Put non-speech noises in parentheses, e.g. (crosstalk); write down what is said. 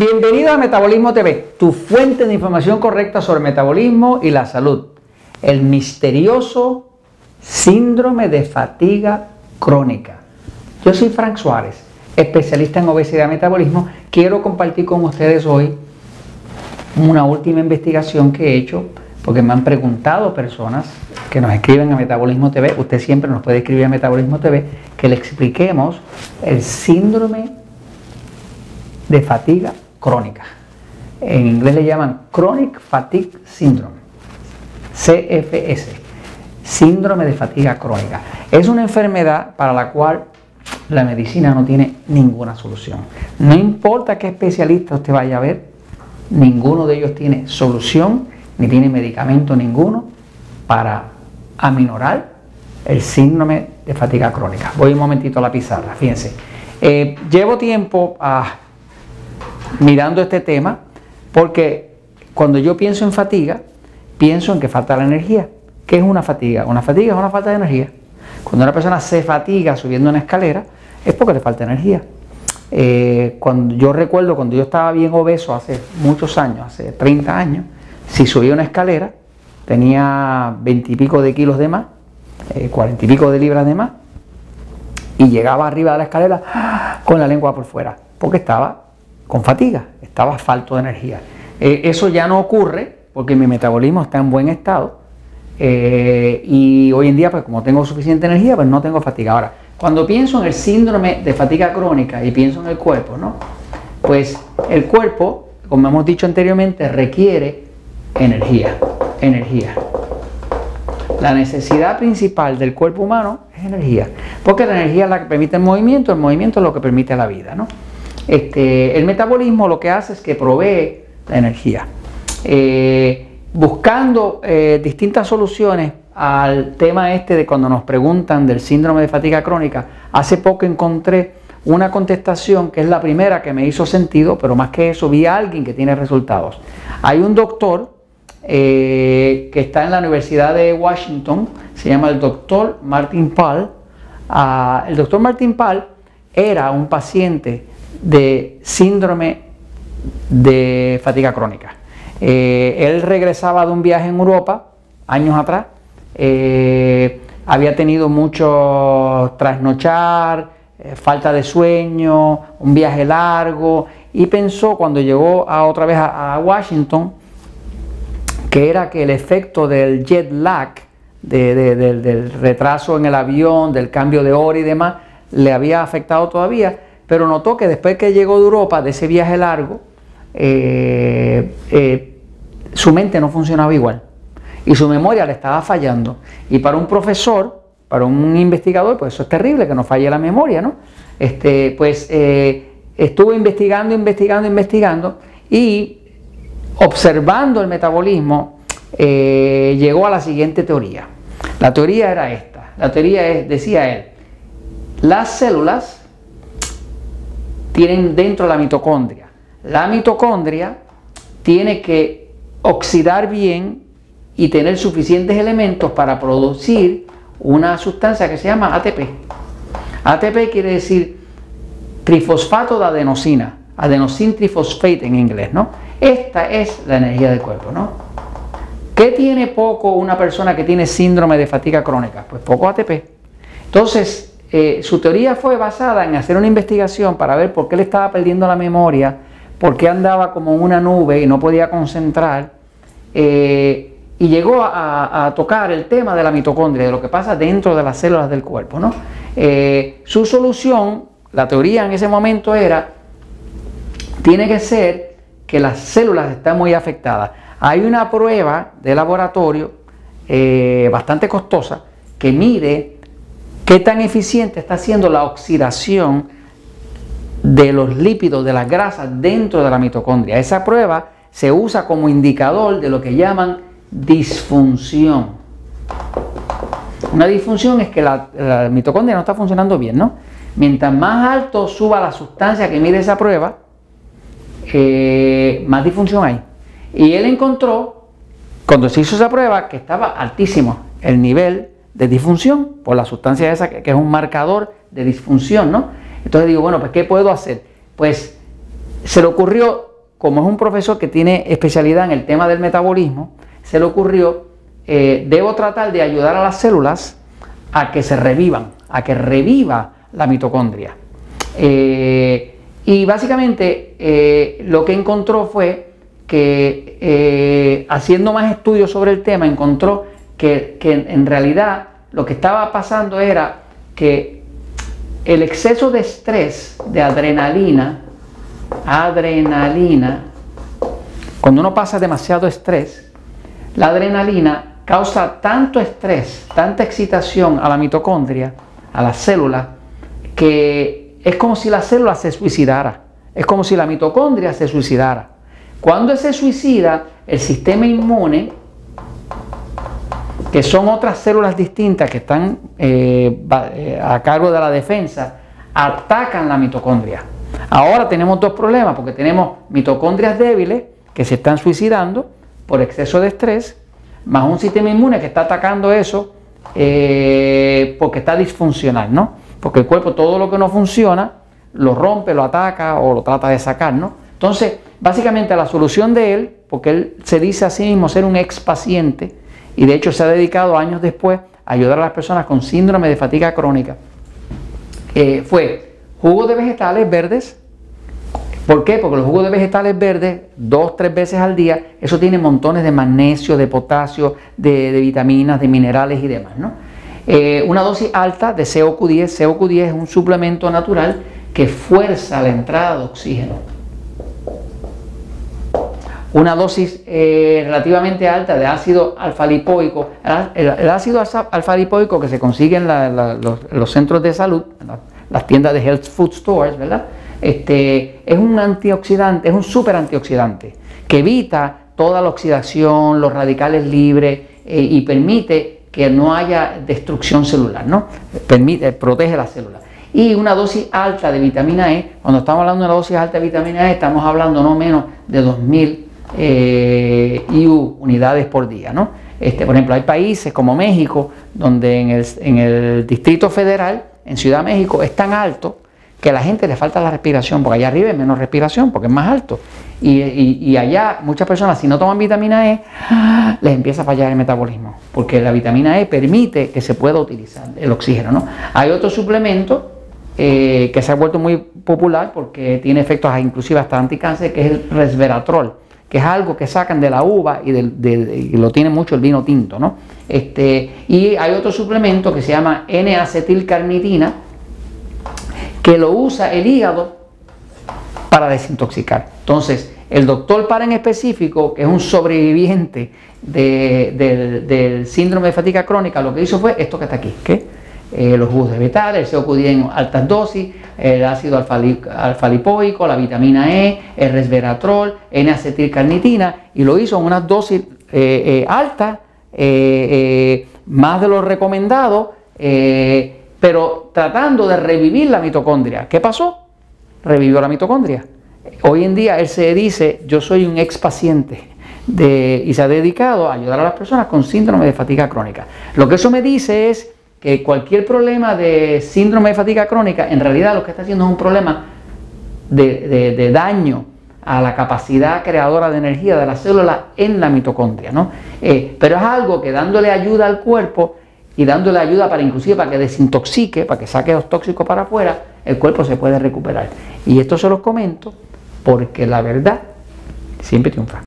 Bienvenido a Metabolismo TV, tu fuente de información correcta sobre metabolismo y la salud. El misterioso síndrome de fatiga crónica. Yo soy Frank Suárez, especialista en obesidad y metabolismo. Quiero compartir con ustedes hoy una última investigación que he hecho, porque me han preguntado personas que nos escriben a Metabolismo TV, usted siempre nos puede escribir a Metabolismo TV, que le expliquemos el síndrome de fatiga crónica. En inglés le llaman Chronic Fatigue Syndrome, CFS, síndrome de fatiga crónica. Es una enfermedad para la cual la medicina no tiene ninguna solución. No importa qué especialista usted vaya a ver, ninguno de ellos tiene solución ni tiene medicamento ninguno para aminorar el síndrome de fatiga crónica. Voy un momentito a la pizarra, fíjense. Eh, llevo tiempo a mirando este tema porque cuando yo pienso en fatiga, pienso en que falta la energía. ¿Qué es una fatiga? Una fatiga es una falta de energía. Cuando una persona se fatiga subiendo una escalera, es porque le falta energía. Eh, cuando yo recuerdo cuando yo estaba bien obeso hace muchos años, hace 30 años, si subía una escalera, tenía 20 y pico de kilos de más, 40 eh, y pico de libras de más, y llegaba arriba de la escalera ¡ah! con la lengua por fuera, porque estaba con fatiga, estaba falto de energía. Eh, eso ya no ocurre porque mi metabolismo está en buen estado eh, y hoy en día, pues como tengo suficiente energía, pues no tengo fatiga. Ahora, cuando pienso en el síndrome de fatiga crónica y pienso en el cuerpo, ¿no? Pues el cuerpo, como hemos dicho anteriormente, requiere energía, energía. La necesidad principal del cuerpo humano es energía, porque la energía es la que permite el movimiento, el movimiento es lo que permite la vida, ¿no? Este, el metabolismo lo que hace es que provee la energía. Eh, buscando eh, distintas soluciones al tema este de cuando nos preguntan del síndrome de fatiga crónica, hace poco encontré una contestación que es la primera que me hizo sentido, pero más que eso vi a alguien que tiene resultados. Hay un doctor eh, que está en la Universidad de Washington, se llama el doctor Martin Pal. Ah, el doctor Martin Pal era un paciente de síndrome de fatiga crónica. Eh, él regresaba de un viaje en Europa, años atrás, eh, había tenido mucho trasnochar, eh, falta de sueño, un viaje largo, y pensó cuando llegó a, otra vez a, Washington que era que el efecto del jet lag, del retraso en el avión, del cambio de hora y demás, le había afectado todavía pero notó que después que llegó de Europa, de ese viaje largo, eh, eh, su mente no funcionaba igual y su memoria le estaba fallando. Y para un profesor, para un investigador, pues eso es terrible, que no falle la memoria, ¿no? Este, pues eh, estuvo investigando, investigando, investigando y observando el metabolismo, llegó a la siguiente teoría. La teoría era esta. La teoría es, decía él, las células tienen dentro la mitocondria. La mitocondria tiene que oxidar bien y tener suficientes elementos para producir una sustancia que se llama ATP. ATP quiere decir trifosfato de adenosina, adenosine trifosfate en inglés, ¿no? Esta es la energía del cuerpo, ¿no? ¿Qué tiene poco una persona que tiene síndrome de fatiga crónica? Pues poco ATP. Entonces, eh, su teoría fue basada en hacer una investigación para ver por qué le estaba perdiendo la memoria, por qué andaba como en una nube y no podía concentrar, eh, y llegó a, tocar el tema de la mitocondria, de lo que pasa dentro de las células del cuerpo. Eh, su solución, la teoría en ese momento era, tiene que ser que las células están muy afectadas. Hay una prueba de laboratorio bastante costosa que mide ¿Qué tan eficiente está siendo la oxidación de los lípidos, de las grasas dentro de la mitocondria? Esa prueba se usa como indicador de lo que llaman disfunción. Una disfunción es que la, mitocondria no está funcionando bien, ¿no? Mientras más alto suba la sustancia que mide esa prueba, eh, más disfunción hay. Y él encontró, cuando se hizo esa prueba, que estaba altísimo el nivel de disfunción por la sustancia esa que, es un marcador de disfunción, ¿no? Entonces digo, bueno, pues ¿qué puedo hacer? Pues se le ocurrió, como es un profesor que tiene especialidad en el tema del metabolismo, se le ocurrió, eh, debo tratar de ayudar a las células a que se revivan, a que reviva la mitocondria. Eh, y básicamente eh, lo que encontró fue que haciendo más estudios sobre el tema, encontró que, en realidad lo que estaba pasando era que el exceso de estrés, de adrenalina, adrenalina, cuando uno pasa demasiado estrés, la adrenalina causa tanto estrés, tanta excitación a la mitocondria, a la célula, que es como si la célula se suicidara. Es como si la mitocondria se suicidara. Cuando se suicida, el sistema inmune, que son otras células distintas que están eh, eh, a cargo de la defensa, atacan la mitocondria. Ahora tenemos dos problemas, porque tenemos mitocondrias débiles que se están suicidando por exceso de estrés, más un sistema inmune que está atacando eso eh, porque está disfuncional, ¿no? Porque el cuerpo todo lo que no funciona lo rompe, lo ataca o lo trata de sacar, ¿no? Entonces, básicamente la solución de él, porque él se dice a sí mismo ser un ex paciente y de hecho se ha dedicado años después a ayudar a las personas con síndrome de fatiga crónica, eh, fue jugo de vegetales verdes ¿Por qué? Porque los jugos de vegetales verdes, dos, tres veces al día, eso tiene montones de magnesio, de potasio, de, vitaminas, de minerales y demás. ¿no? Eh, una dosis alta de COQ10, COQ10 es un suplemento natural que fuerza la entrada de oxígeno. Una dosis eh, relativamente alta de ácido alfa-lipoico. El, ácido alfa-lipoico que se consigue en los, centros de salud, las tiendas de health food stores, ¿verdad? Este, es un antioxidante, es un super antioxidante que evita toda la oxidación, los radicales libres eh, y permite que no haya destrucción celular, ¿no? Permite, protege la célula. Y una dosis alta de vitamina E, cuando estamos hablando de una dosis alta de vitamina E, estamos hablando no menos de 2000 eh, IU unidades por día, ¿no? Este, por ejemplo, hay países como México, donde en el, Distrito Federal, en Ciudad de México, es tan alto que a la gente le falta la respiración, porque allá arriba hay menos respiración, porque es más alto. Y, allá muchas personas, si no toman vitamina E, (gasps) les empieza a fallar el metabolismo, porque la vitamina E permite que se pueda utilizar el oxígeno. ¿no? Hay otro suplemento eh, que se ha vuelto muy popular porque tiene efectos inclusive hasta anticáncer, que es el resveratrol, que es algo que sacan de la uva y, lo tiene mucho el vino tinto. ¿no? Este, y hay otro suplemento que se llama N-acetilcarnitina, que lo usa el hígado para desintoxicar. Entonces, el doctor para en específico, que es un sobreviviente del síndrome de fatiga crónica, lo que hizo fue esto que está aquí, que eh, los jugos vegetales, el COQ10 en altas dosis, el ácido alfa-lipoico, la vitamina E, el resveratrol, N-acetilcarnitina, y lo hizo en unas dosis eh, eh, altas, más de lo recomendado, pero tratando de revivir la mitocondria. ¿Qué pasó? Revivió la mitocondria. Hoy en día él se dice, yo soy un ex paciente de, y se ha dedicado a ayudar a las personas con síndrome de fatiga crónica. Lo que eso me dice es que cualquier problema de síndrome de fatiga crónica, en realidad lo que está haciendo es un problema de, daño a la capacidad creadora de energía de la célula en la mitocondria. ¿no? Eh, pero es algo que dándole ayuda al cuerpo y dándole ayuda para inclusive para que desintoxique, para que saque los tóxicos para afuera, el cuerpo se puede recuperar. Y esto se los comento porque la verdad siempre triunfa.